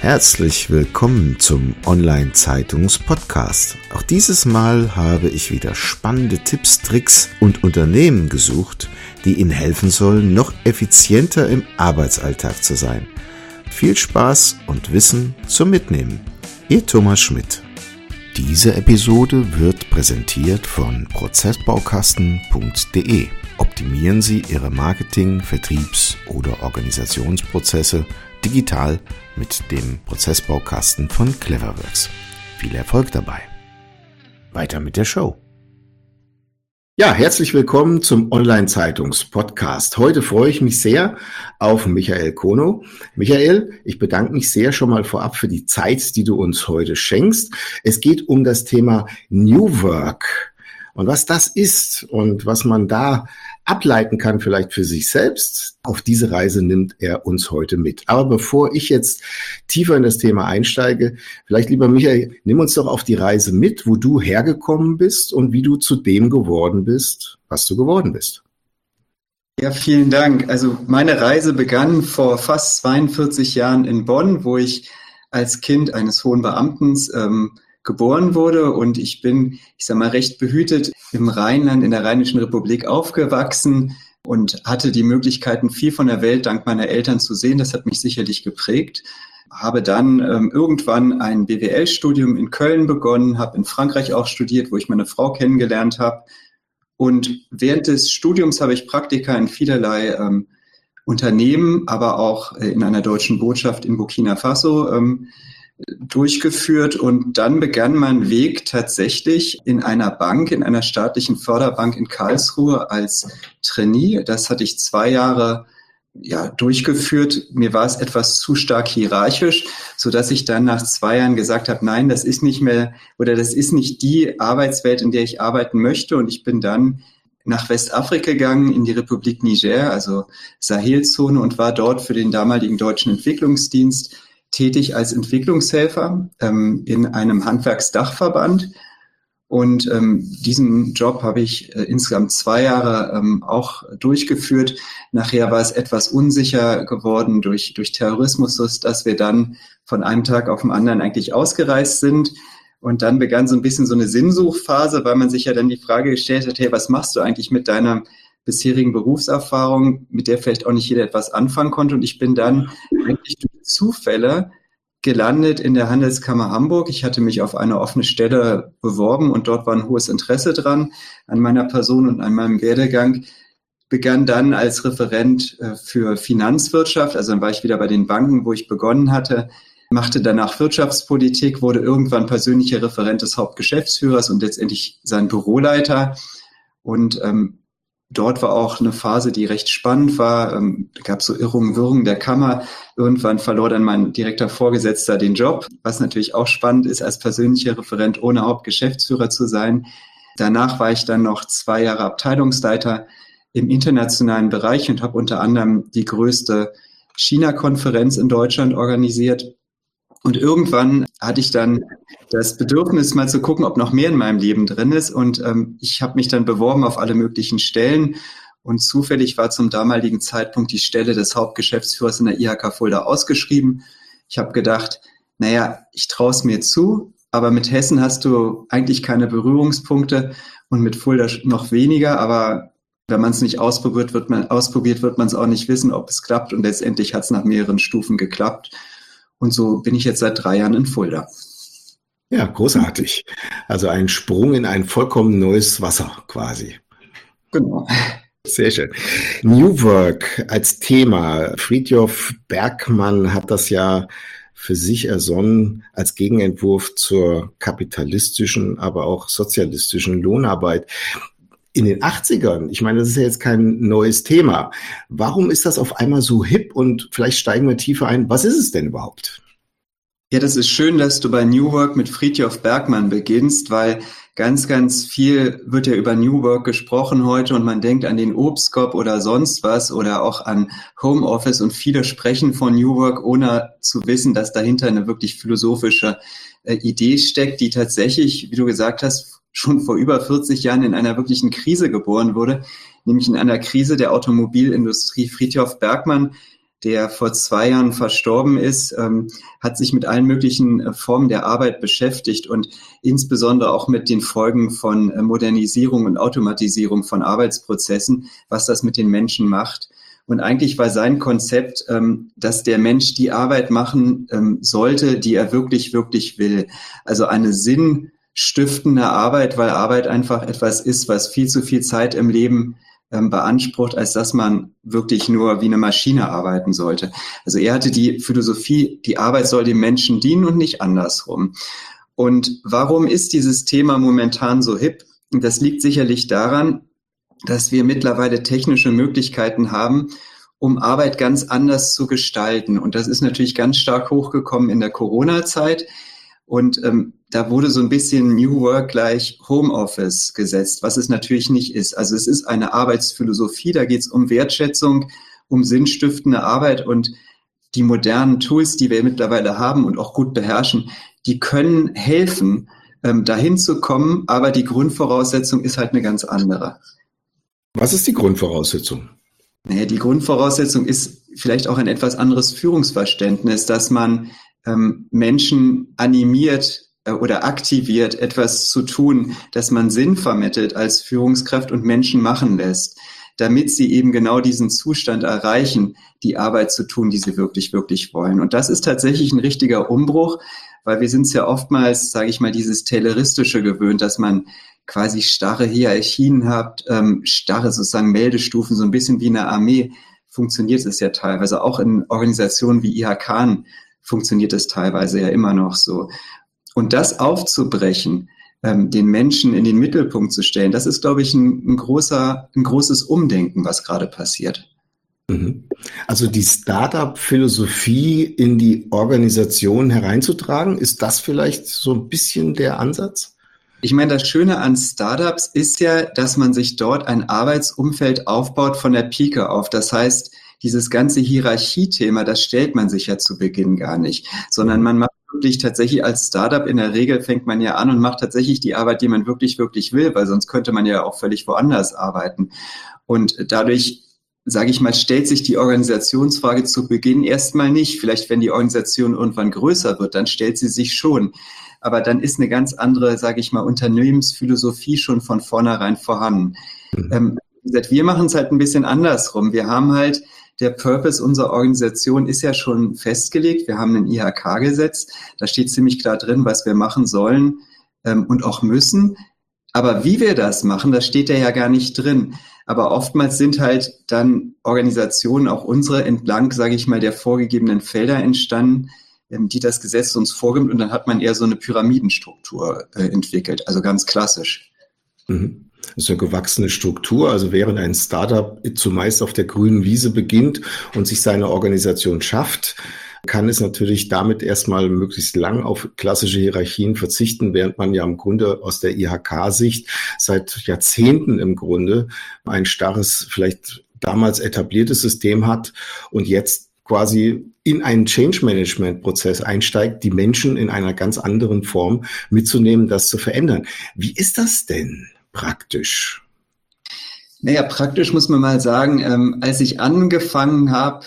Herzlich willkommen zum Online-Zeitungs-Podcast. Auch dieses Mal habe ich wieder spannende Tipps, Tricks und Unternehmen gesucht, die Ihnen helfen sollen, noch effizienter im Arbeitsalltag zu sein. Viel Spaß und Wissen zum Mitnehmen. Ihr Thomas Schmidt. Diese Episode wird präsentiert von Prozessbaukasten.de. Optimieren Sie Ihre Marketing-, Vertriebs- oder Organisationsprozesse digital mit dem Prozessbaukasten von Cleverworks. Viel Erfolg dabei. Weiter mit der Show. Ja, herzlich willkommen zum Online-Zeitungs-Podcast. Heute freue ich mich sehr auf Michael Kono. Michael, ich bedanke mich sehr schon mal vorab für die Zeit, die du uns heute schenkst. Es geht um das Thema New Work. Und was das ist und was man da ableiten kann, vielleicht für sich selbst, auf diese Reise nimmt er uns heute mit. Aber bevor ich jetzt tiefer in das Thema einsteige, vielleicht lieber Michael, nimm uns doch auf die Reise mit, wo du hergekommen bist und wie du zu dem geworden bist, was du geworden bist. Ja, vielen Dank. Also meine Reise begann vor fast 42 Jahren in Bonn, wo ich als Kind eines hohen Beamten ähm, geboren wurde und ich bin, ich sag mal, recht behütet im Rheinland, in der Rheinischen Republik aufgewachsen und hatte die Möglichkeiten, viel von der Welt dank meiner Eltern zu sehen. Das hat mich sicherlich geprägt. Habe dann ähm, irgendwann ein BWL-Studium in Köln begonnen, habe in Frankreich auch studiert, wo ich meine Frau kennengelernt habe. Und während des Studiums habe ich Praktika in vielerlei ähm, Unternehmen, aber auch äh, in einer deutschen Botschaft in Burkina Faso ähm, durchgeführt und dann begann mein Weg tatsächlich in einer Bank, in einer staatlichen Förderbank in Karlsruhe als Trainee. Das hatte ich zwei Jahre ja, durchgeführt. Mir war es etwas zu stark hierarchisch, so dass ich dann nach zwei Jahren gesagt habe, nein, das ist nicht mehr oder das ist nicht die Arbeitswelt, in der ich arbeiten möchte. Und ich bin dann nach Westafrika gegangen, in die Republik Niger, also Sahelzone und war dort für den damaligen deutschen Entwicklungsdienst tätig als Entwicklungshelfer ähm, in einem Handwerksdachverband. Und ähm, diesen Job habe ich äh, insgesamt zwei Jahre ähm, auch durchgeführt. Nachher war es etwas unsicher geworden durch, durch Terrorismus, dass wir dann von einem Tag auf den anderen eigentlich ausgereist sind. Und dann begann so ein bisschen so eine Sinnsuchphase, weil man sich ja dann die Frage gestellt hat, hey, was machst du eigentlich mit deiner bisherigen Berufserfahrung, mit der vielleicht auch nicht jeder etwas anfangen konnte. Und ich bin dann eigentlich durch Zufälle gelandet in der Handelskammer Hamburg. Ich hatte mich auf eine offene Stelle beworben und dort war ein hohes Interesse dran an meiner Person und an meinem Werdegang. Begann dann als Referent äh, für Finanzwirtschaft, also dann war ich wieder bei den Banken, wo ich begonnen hatte, machte danach Wirtschaftspolitik, wurde irgendwann persönlicher Referent des Hauptgeschäftsführers und letztendlich sein Büroleiter und ähm, Dort war auch eine Phase, die recht spannend war. Ähm, gab so Irrungen, Wirrungen der Kammer. Irgendwann verlor dann mein direkter Vorgesetzter den Job, was natürlich auch spannend ist, als persönlicher Referent ohne Hauptgeschäftsführer zu sein. Danach war ich dann noch zwei Jahre Abteilungsleiter im internationalen Bereich und habe unter anderem die größte China-Konferenz in Deutschland organisiert und irgendwann hatte ich dann das Bedürfnis, mal zu gucken, ob noch mehr in meinem Leben drin ist. Und ähm, ich habe mich dann beworben auf alle möglichen Stellen. Und zufällig war zum damaligen Zeitpunkt die Stelle des Hauptgeschäftsführers in der IHK Fulda ausgeschrieben. Ich habe gedacht, naja, ich traue es mir zu, aber mit Hessen hast du eigentlich keine Berührungspunkte und mit Fulda noch weniger. Aber wenn man es nicht ausprobiert, wird man ausprobiert, wird man es auch nicht wissen, ob es klappt. Und letztendlich hat es nach mehreren Stufen geklappt. Und so bin ich jetzt seit drei Jahren in Fulda. Ja, großartig. Also ein Sprung in ein vollkommen neues Wasser quasi. Genau. Sehr schön. New Work als Thema. Friedjof Bergmann hat das ja für sich ersonnen als Gegenentwurf zur kapitalistischen, aber auch sozialistischen Lohnarbeit. In den 80ern, ich meine, das ist ja jetzt kein neues Thema. Warum ist das auf einmal so hip und vielleicht steigen wir tiefer ein? Was ist es denn überhaupt? Ja, das ist schön, dass du bei New Work mit Friedjof Bergmann beginnst, weil ganz, ganz viel wird ja über New Work gesprochen heute und man denkt an den Obstkorb oder sonst was oder auch an Homeoffice und viele sprechen von New Work, ohne zu wissen, dass dahinter eine wirklich philosophische äh, Idee steckt, die tatsächlich, wie du gesagt hast, schon vor über 40 Jahren in einer wirklichen Krise geboren wurde, nämlich in einer Krise der Automobilindustrie. Friedhof Bergmann der vor zwei Jahren verstorben ist, ähm, hat sich mit allen möglichen äh, Formen der Arbeit beschäftigt und insbesondere auch mit den Folgen von äh, Modernisierung und Automatisierung von Arbeitsprozessen, was das mit den Menschen macht. Und eigentlich war sein Konzept, ähm, dass der Mensch die Arbeit machen ähm, sollte, die er wirklich, wirklich will. Also eine sinnstiftende Arbeit, weil Arbeit einfach etwas ist, was viel zu viel Zeit im Leben ähm, beansprucht, als dass man wirklich nur wie eine Maschine arbeiten sollte. Also er hatte die Philosophie, die Arbeit soll dem Menschen dienen und nicht andersrum. Und warum ist dieses Thema momentan so hip? Das liegt sicherlich daran, dass wir mittlerweile technische Möglichkeiten haben, um Arbeit ganz anders zu gestalten. Und das ist natürlich ganz stark hochgekommen in der Corona-Zeit. Und ähm, da wurde so ein bisschen New Work gleich Homeoffice gesetzt, was es natürlich nicht ist. Also es ist eine Arbeitsphilosophie, da geht es um Wertschätzung, um sinnstiftende Arbeit und die modernen Tools, die wir mittlerweile haben und auch gut beherrschen, die können helfen, ähm, dahin zu kommen, aber die Grundvoraussetzung ist halt eine ganz andere. Was ist die Grundvoraussetzung? Naja, die Grundvoraussetzung ist vielleicht auch ein etwas anderes Führungsverständnis, dass man ähm, Menschen animiert oder aktiviert, etwas zu tun, dass man Sinn vermittelt als Führungskraft und Menschen machen lässt, damit sie eben genau diesen Zustand erreichen, die Arbeit zu tun, die sie wirklich, wirklich wollen. Und das ist tatsächlich ein richtiger Umbruch, weil wir sind es ja oftmals, sage ich mal, dieses Tayloristische gewöhnt, dass man quasi starre Hierarchien hat, ähm, starre sozusagen Meldestufen, so ein bisschen wie eine Armee funktioniert es ja teilweise. Auch in Organisationen wie IHK funktioniert es teilweise ja immer noch so. Und das aufzubrechen, ähm, den Menschen in den Mittelpunkt zu stellen, das ist, glaube ich, ein, ein großer, ein großes Umdenken, was gerade passiert. Mhm. Also die Startup-Philosophie in die Organisation hereinzutragen, ist das vielleicht so ein bisschen der Ansatz? Ich meine, das Schöne an Startups ist ja, dass man sich dort ein Arbeitsumfeld aufbaut von der Pike auf. Das heißt, dieses ganze Hierarchiethema, das stellt man sich ja zu Beginn gar nicht, sondern man macht wirklich tatsächlich als Startup in der Regel fängt man ja an und macht tatsächlich die Arbeit, die man wirklich, wirklich will, weil sonst könnte man ja auch völlig woanders arbeiten. Und dadurch sage ich mal, stellt sich die Organisationsfrage zu Beginn erstmal nicht. Vielleicht, wenn die Organisation irgendwann größer wird, dann stellt sie sich schon. Aber dann ist eine ganz andere, sage ich mal, Unternehmensphilosophie schon von vornherein vorhanden. Mhm. Ähm, wir machen es halt ein bisschen andersrum. Wir haben halt der Purpose unserer Organisation ist ja schon festgelegt. Wir haben ein IHK-Gesetz. Da steht ziemlich klar drin, was wir machen sollen ähm, und auch müssen. Aber wie wir das machen, das steht ja gar nicht drin. Aber oftmals sind halt dann Organisationen, auch unsere, entlang, sage ich mal, der vorgegebenen Felder entstanden, ähm, die das Gesetz uns vorgibt. Und dann hat man eher so eine Pyramidenstruktur äh, entwickelt, also ganz klassisch. Mhm. Das ist eine gewachsene Struktur. Also während ein Startup zumeist auf der grünen Wiese beginnt und sich seine Organisation schafft, kann es natürlich damit erstmal möglichst lang auf klassische Hierarchien verzichten, während man ja im Grunde aus der IHK-Sicht seit Jahrzehnten im Grunde ein starres, vielleicht damals etabliertes System hat und jetzt quasi in einen Change Management Prozess einsteigt, die Menschen in einer ganz anderen Form mitzunehmen, das zu verändern. Wie ist das denn? Praktisch? Naja, praktisch muss man mal sagen, ähm, als ich angefangen habe,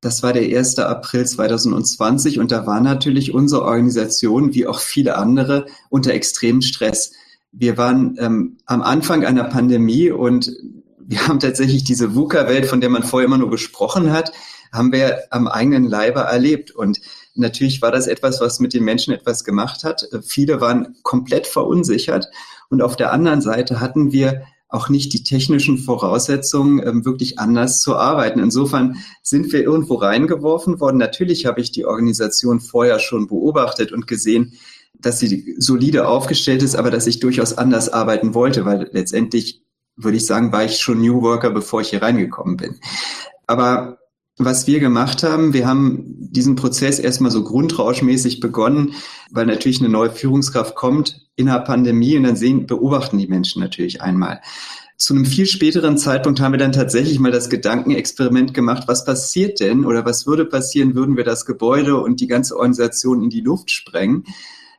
das war der 1. April 2020 und da war natürlich unsere Organisation, wie auch viele andere, unter extremem Stress. Wir waren ähm, am Anfang einer Pandemie und wir haben tatsächlich diese VUCA-Welt, von der man vorher immer nur gesprochen hat, haben wir am eigenen Leibe erlebt. Und natürlich war das etwas, was mit den Menschen etwas gemacht hat. Viele waren komplett verunsichert. Und auf der anderen Seite hatten wir auch nicht die technischen Voraussetzungen, ähm, wirklich anders zu arbeiten. Insofern sind wir irgendwo reingeworfen worden. Natürlich habe ich die Organisation vorher schon beobachtet und gesehen, dass sie solide aufgestellt ist, aber dass ich durchaus anders arbeiten wollte, weil letztendlich würde ich sagen, war ich schon New Worker, bevor ich hier reingekommen bin. Aber was wir gemacht haben, wir haben diesen Prozess erstmal so grundrauschmäßig begonnen, weil natürlich eine neue Führungskraft kommt in der Pandemie und dann sehen, beobachten die Menschen natürlich einmal. Zu einem viel späteren Zeitpunkt haben wir dann tatsächlich mal das Gedankenexperiment gemacht, was passiert denn oder was würde passieren, würden wir das Gebäude und die ganze Organisation in die Luft sprengen.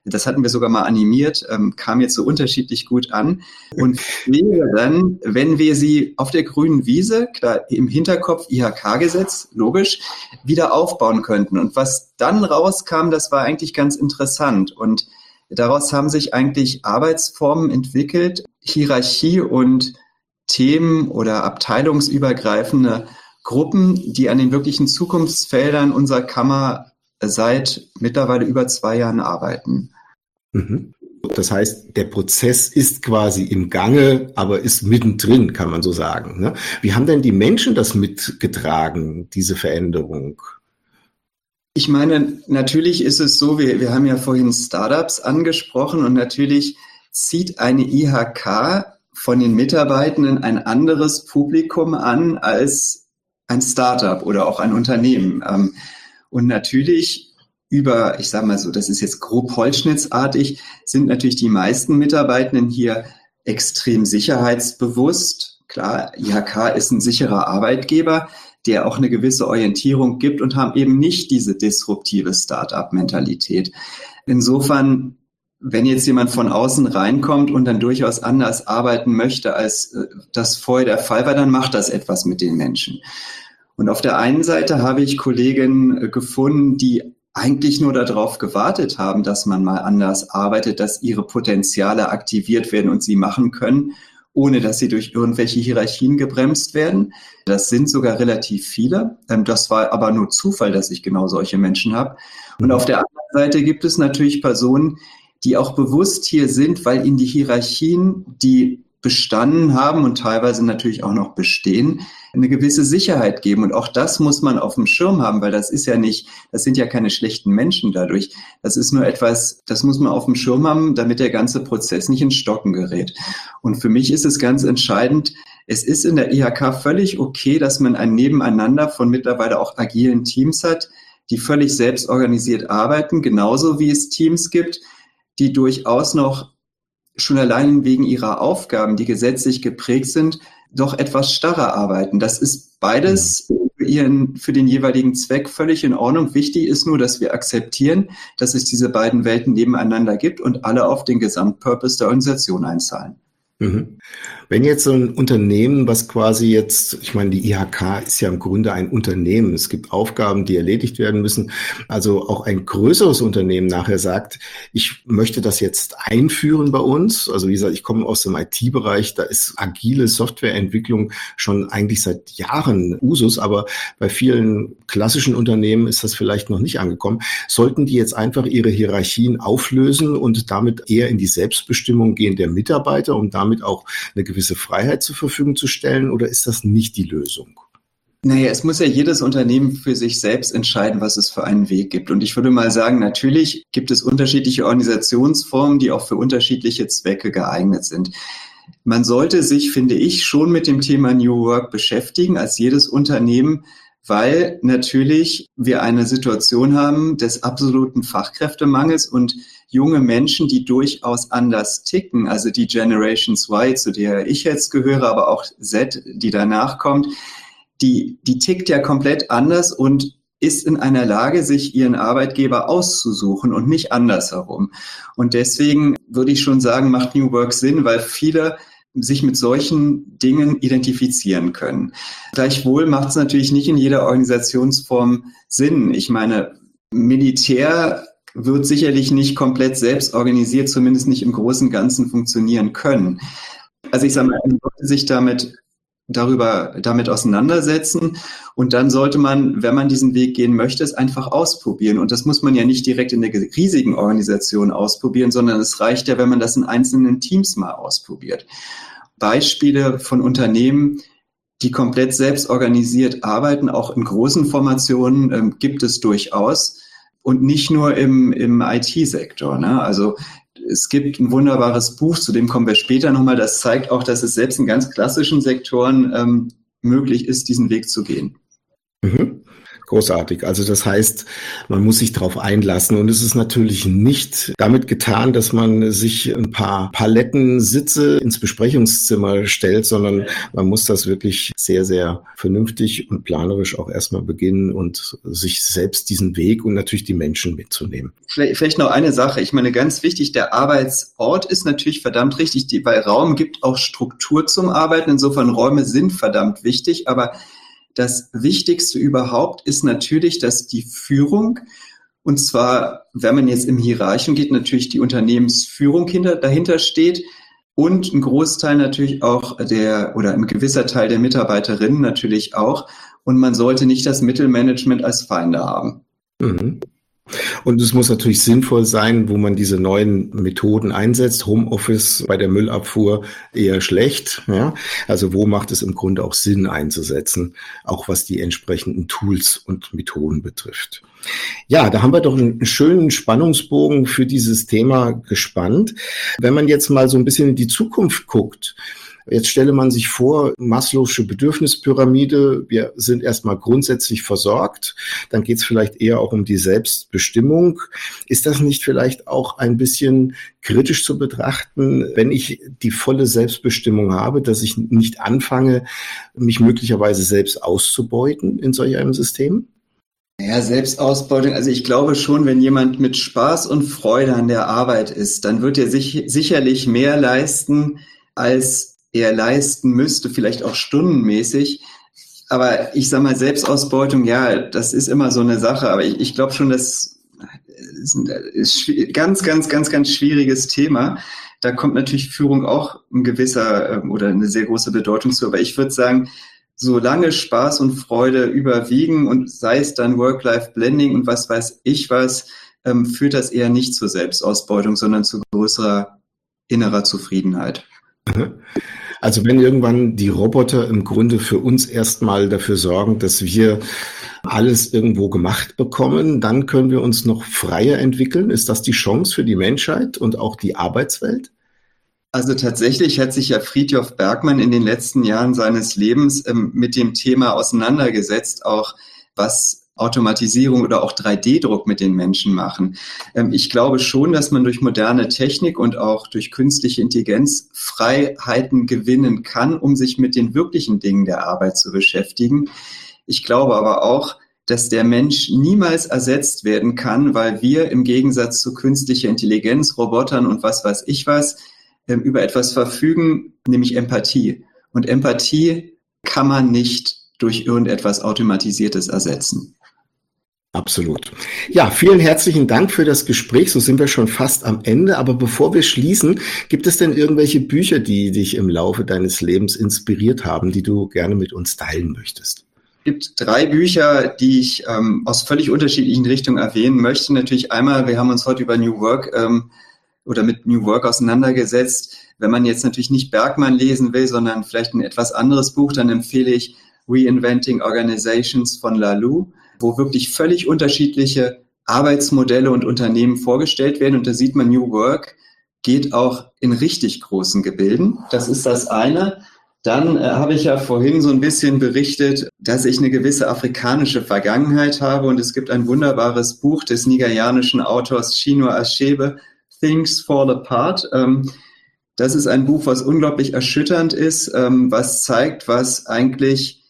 das hatten wir sogar mal animiert, ähm, kam jetzt so unterschiedlich gut an und wäre dann, wenn wir sie auf der grünen Wiese, klar im Hinterkopf IHK-Gesetz, logisch, wieder aufbauen könnten. Und was dann rauskam, das war eigentlich ganz interessant und daraus haben sich eigentlich Arbeitsformen entwickelt, Hierarchie und Themen oder abteilungsübergreifende Gruppen, die an den wirklichen Zukunftsfeldern unserer Kammer seit mittlerweile über zwei Jahren arbeiten. Mhm. Das heißt, der Prozess ist quasi im Gange, aber ist mittendrin, kann man so sagen. Ne? Wie haben denn die Menschen das mitgetragen, diese Veränderung? Ich meine, natürlich ist es so, wir, wir haben ja vorhin Startups angesprochen und natürlich zieht eine IHK von den Mitarbeitenden ein anderes Publikum an als ein Startup oder auch ein Unternehmen. Ähm, und natürlich über, ich sage mal so, das ist jetzt grob holzschnittsartig, sind natürlich die meisten Mitarbeitenden hier extrem sicherheitsbewusst. Klar, IHK ist ein sicherer Arbeitgeber, der auch eine gewisse Orientierung gibt und haben eben nicht diese disruptive Start-up-Mentalität. Insofern, wenn jetzt jemand von außen reinkommt und dann durchaus anders arbeiten möchte, als äh, das vorher der Fall war, dann macht das etwas mit den Menschen. Und auf der einen Seite habe ich Kollegen äh, gefunden, die eigentlich nur darauf gewartet haben, dass man mal anders arbeitet, dass ihre Potenziale aktiviert werden und sie machen können, ohne dass sie durch irgendwelche Hierarchien gebremst werden. Das sind sogar relativ viele. Ähm, das war aber nur Zufall, dass ich genau solche Menschen habe. Und auf der anderen Seite gibt es natürlich Personen, die auch bewusst hier sind, weil ihnen die Hierarchien, die bestanden haben und teilweise natürlich auch noch bestehen, eine gewisse Sicherheit geben. Und auch das muss man auf dem Schirm haben, weil das ist ja nicht, das sind ja keine schlechten Menschen dadurch. Das ist nur etwas, das muss man auf dem Schirm haben, damit der ganze Prozess nicht in Stocken gerät. Und für mich ist es ganz entscheidend, es ist in der IHK völlig okay, dass man ein Nebeneinander von mittlerweile auch agilen Teams hat, die völlig selbstorganisiert arbeiten, genauso wie es Teams gibt, die durchaus noch schon allein wegen ihrer Aufgaben, die gesetzlich geprägt sind, doch etwas starrer arbeiten. Das ist beides für, ihren, für den jeweiligen Zweck völlig in Ordnung. Wichtig ist nur, dass wir akzeptieren, dass es diese beiden Welten nebeneinander gibt und alle auf den Gesamtpurpose der Organisation einzahlen. Mhm. Wenn jetzt so ein Unternehmen, was quasi jetzt, ich meine, die IHK ist ja im Grunde ein Unternehmen. Es gibt Aufgaben, die erledigt werden müssen. Also auch ein größeres Unternehmen nachher sagt, ich möchte das jetzt einführen bei uns. Also wie gesagt, ich komme aus dem IT-Bereich, da ist agile Softwareentwicklung schon eigentlich seit Jahren Usus, aber bei vielen klassischen Unternehmen ist das vielleicht noch nicht angekommen. Sollten die jetzt einfach ihre Hierarchien auflösen und damit eher in die Selbstbestimmung gehen der Mitarbeiter, um damit auch eine gewisse gewisse Freiheit zur Verfügung zu stellen oder ist das nicht die Lösung? Naja, es muss ja jedes Unternehmen für sich selbst entscheiden, was es für einen Weg gibt. Und ich würde mal sagen, natürlich gibt es unterschiedliche Organisationsformen, die auch für unterschiedliche Zwecke geeignet sind. Man sollte sich, finde ich, schon mit dem Thema New Work beschäftigen, als jedes Unternehmen, weil natürlich wir eine Situation haben des absoluten Fachkräftemangels und junge Menschen, die durchaus anders ticken, also die Generations Y, zu der ich jetzt gehöre, aber auch Z, die danach kommt, die, die tickt ja komplett anders und ist in einer Lage, sich ihren Arbeitgeber auszusuchen und nicht andersherum. Und deswegen würde ich schon sagen, macht New Work Sinn, weil viele sich mit solchen Dingen identifizieren können. Gleichwohl macht es natürlich nicht in jeder Organisationsform Sinn. Ich meine, Militär wird sicherlich nicht komplett selbst organisiert, zumindest nicht im großen Ganzen funktionieren können. Also ich sage mal, man sollte sich damit darüber damit auseinandersetzen und dann sollte man, wenn man diesen Weg gehen möchte, es einfach ausprobieren und das muss man ja nicht direkt in der riesigen Organisation ausprobieren, sondern es reicht ja, wenn man das in einzelnen Teams mal ausprobiert. Beispiele von Unternehmen, die komplett selbst organisiert arbeiten, auch in großen Formationen, ähm, gibt es durchaus und nicht nur im, im IT-Sektor. Ne? Also es gibt ein wunderbares Buch, zu dem kommen wir später nochmal, das zeigt auch, dass es selbst in ganz klassischen Sektoren ähm, möglich ist, diesen Weg zu gehen. Mhm. Großartig. Also das heißt, man muss sich darauf einlassen. Und es ist natürlich nicht damit getan, dass man sich ein paar Palettensitze ins Besprechungszimmer stellt, sondern man muss das wirklich sehr, sehr vernünftig und planerisch auch erstmal beginnen und sich selbst diesen Weg und natürlich die Menschen mitzunehmen. Vielleicht, vielleicht noch eine Sache. Ich meine, ganz wichtig, der Arbeitsort ist natürlich verdammt richtig, weil Raum gibt auch Struktur zum Arbeiten. Insofern Räume sind verdammt wichtig, aber das Wichtigste überhaupt ist natürlich, dass die Führung, und zwar, wenn man jetzt im Hierarchen geht, natürlich die Unternehmensführung hinter, dahinter steht und ein Großteil natürlich auch der oder ein gewisser Teil der Mitarbeiterinnen natürlich auch. Und man sollte nicht das Mittelmanagement als Feinde haben. Mhm. Und es muss natürlich sinnvoll sein, wo man diese neuen Methoden einsetzt. Homeoffice bei der Müllabfuhr eher schlecht. Ja? Also wo macht es im Grunde auch Sinn einzusetzen, auch was die entsprechenden Tools und Methoden betrifft. Ja, da haben wir doch einen schönen Spannungsbogen für dieses Thema gespannt. Wenn man jetzt mal so ein bisschen in die Zukunft guckt, Jetzt stelle man sich vor, Maslow'sche Bedürfnispyramide, wir sind erstmal grundsätzlich versorgt, dann geht es vielleicht eher auch um die Selbstbestimmung. Ist das nicht vielleicht auch ein bisschen kritisch zu betrachten, wenn ich die volle Selbstbestimmung habe, dass ich nicht anfange, mich möglicherweise selbst auszubeuten in solch einem System? Ja, Selbstausbeutung. Also ich glaube schon, wenn jemand mit Spaß und Freude an der Arbeit ist, dann wird er sich sicherlich mehr leisten, als er leisten müsste, vielleicht auch stundenmäßig. Aber ich sage mal, Selbstausbeutung, ja, das ist immer so eine Sache. Aber ich, ich glaube schon, das ist ein ganz, ganz, ganz, ganz schwieriges Thema. Da kommt natürlich Führung auch ein gewisser ähm, oder eine sehr große Bedeutung zu. Aber ich würde sagen, solange Spaß und Freude überwiegen und sei es dann Work-Life-Blending und was weiß ich was, ähm, führt das eher nicht zur Selbstausbeutung, sondern zu größerer innerer Zufriedenheit. Also wenn irgendwann die Roboter im Grunde für uns erstmal dafür sorgen, dass wir alles irgendwo gemacht bekommen, dann können wir uns noch freier entwickeln. Ist das die Chance für die Menschheit und auch die Arbeitswelt? Also tatsächlich hat sich ja Friedhof Bergmann in den letzten Jahren seines Lebens ähm, mit dem Thema auseinandergesetzt, auch was Automatisierung oder auch 3D-Druck mit den Menschen machen. Ähm, ich glaube schon, dass man durch moderne Technik und auch durch künstliche Intelligenz Freiheiten gewinnen kann, um sich mit den wirklichen Dingen der Arbeit zu beschäftigen. Ich glaube aber auch, dass der Mensch niemals ersetzt werden kann, weil wir im Gegensatz zu künstlicher Intelligenz, Robotern und was weiß ich was, ähm, über etwas verfügen, nämlich Empathie. Und Empathie kann man nicht durch irgendetwas Automatisiertes ersetzen. Absolut. Ja, vielen herzlichen Dank für das Gespräch. So sind wir schon fast am Ende. Aber bevor wir schließen, gibt es denn irgendwelche Bücher, die dich im Laufe deines Lebens inspiriert haben, die du gerne mit uns teilen möchtest? Es gibt drei Bücher, die ich ähm, aus völlig unterschiedlichen Richtungen erwähnen möchte. Natürlich einmal, wir haben uns heute über New Work ähm, oder mit New Work auseinandergesetzt. Wenn man jetzt natürlich nicht Bergmann lesen will, sondern vielleicht ein etwas anderes Buch, dann empfehle ich Reinventing Organizations von Lalou wo wirklich völlig unterschiedliche Arbeitsmodelle und Unternehmen vorgestellt werden. Und da sieht man, New Work geht auch in richtig großen Gebilden. Das ist das eine. Dann äh, habe ich ja vorhin so ein bisschen berichtet, dass ich eine gewisse afrikanische Vergangenheit habe und es gibt ein wunderbares Buch des nigerianischen Autors Chinua Achebe, Things Fall Apart. Ähm, das ist ein Buch, was unglaublich erschütternd ist, ähm, was zeigt, was eigentlich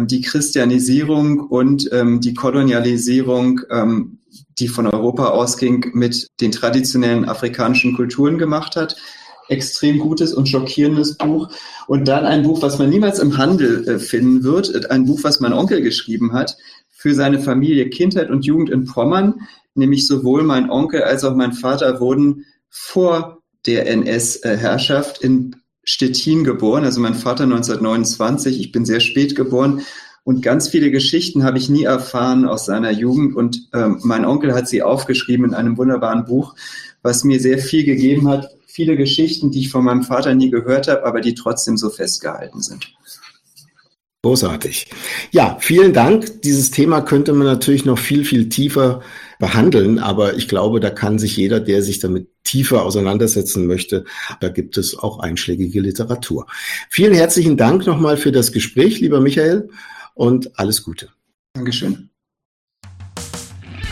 die Christianisierung und ähm, die Kolonialisierung, ähm, die von Europa ausging, mit den traditionellen afrikanischen Kulturen gemacht hat. Extrem gutes und schockierendes Buch. Und dann ein Buch, was man niemals im Handel äh, finden wird. Ein Buch, was mein Onkel geschrieben hat für seine Familie Kindheit und Jugend in Pommern. Nämlich sowohl mein Onkel als auch mein Vater wurden vor der NS-Herrschaft in Stettin geboren, also mein Vater 1929, ich bin sehr spät geboren und ganz viele Geschichten habe ich nie erfahren aus seiner Jugend und ähm, mein Onkel hat sie aufgeschrieben in einem wunderbaren Buch, was mir sehr viel gegeben hat, viele Geschichten, die ich von meinem Vater nie gehört habe, aber die trotzdem so festgehalten sind. Großartig. Ja, vielen Dank. Dieses Thema könnte man natürlich noch viel, viel tiefer behandeln, aber ich glaube, da kann sich jeder, der sich damit tiefer auseinandersetzen möchte, da gibt es auch einschlägige Literatur. Vielen herzlichen Dank nochmal für das Gespräch, lieber Michael, und alles Gute. Dankeschön.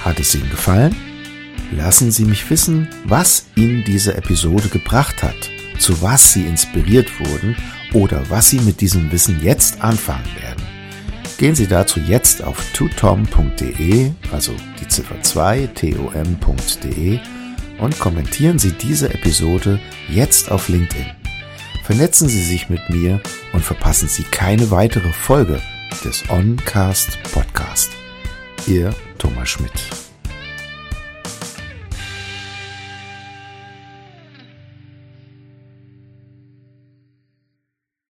Hat es Ihnen gefallen? Lassen Sie mich wissen, was Ihnen diese Episode gebracht hat, zu was Sie inspiriert wurden oder was Sie mit diesem Wissen jetzt anfangen werden. Gehen Sie dazu jetzt auf tutom.de, also die Ziffer 2 tom.de und kommentieren Sie diese Episode jetzt auf LinkedIn. Vernetzen Sie sich mit mir und verpassen Sie keine weitere Folge des Oncast Podcast. Ihr Thomas Schmidt.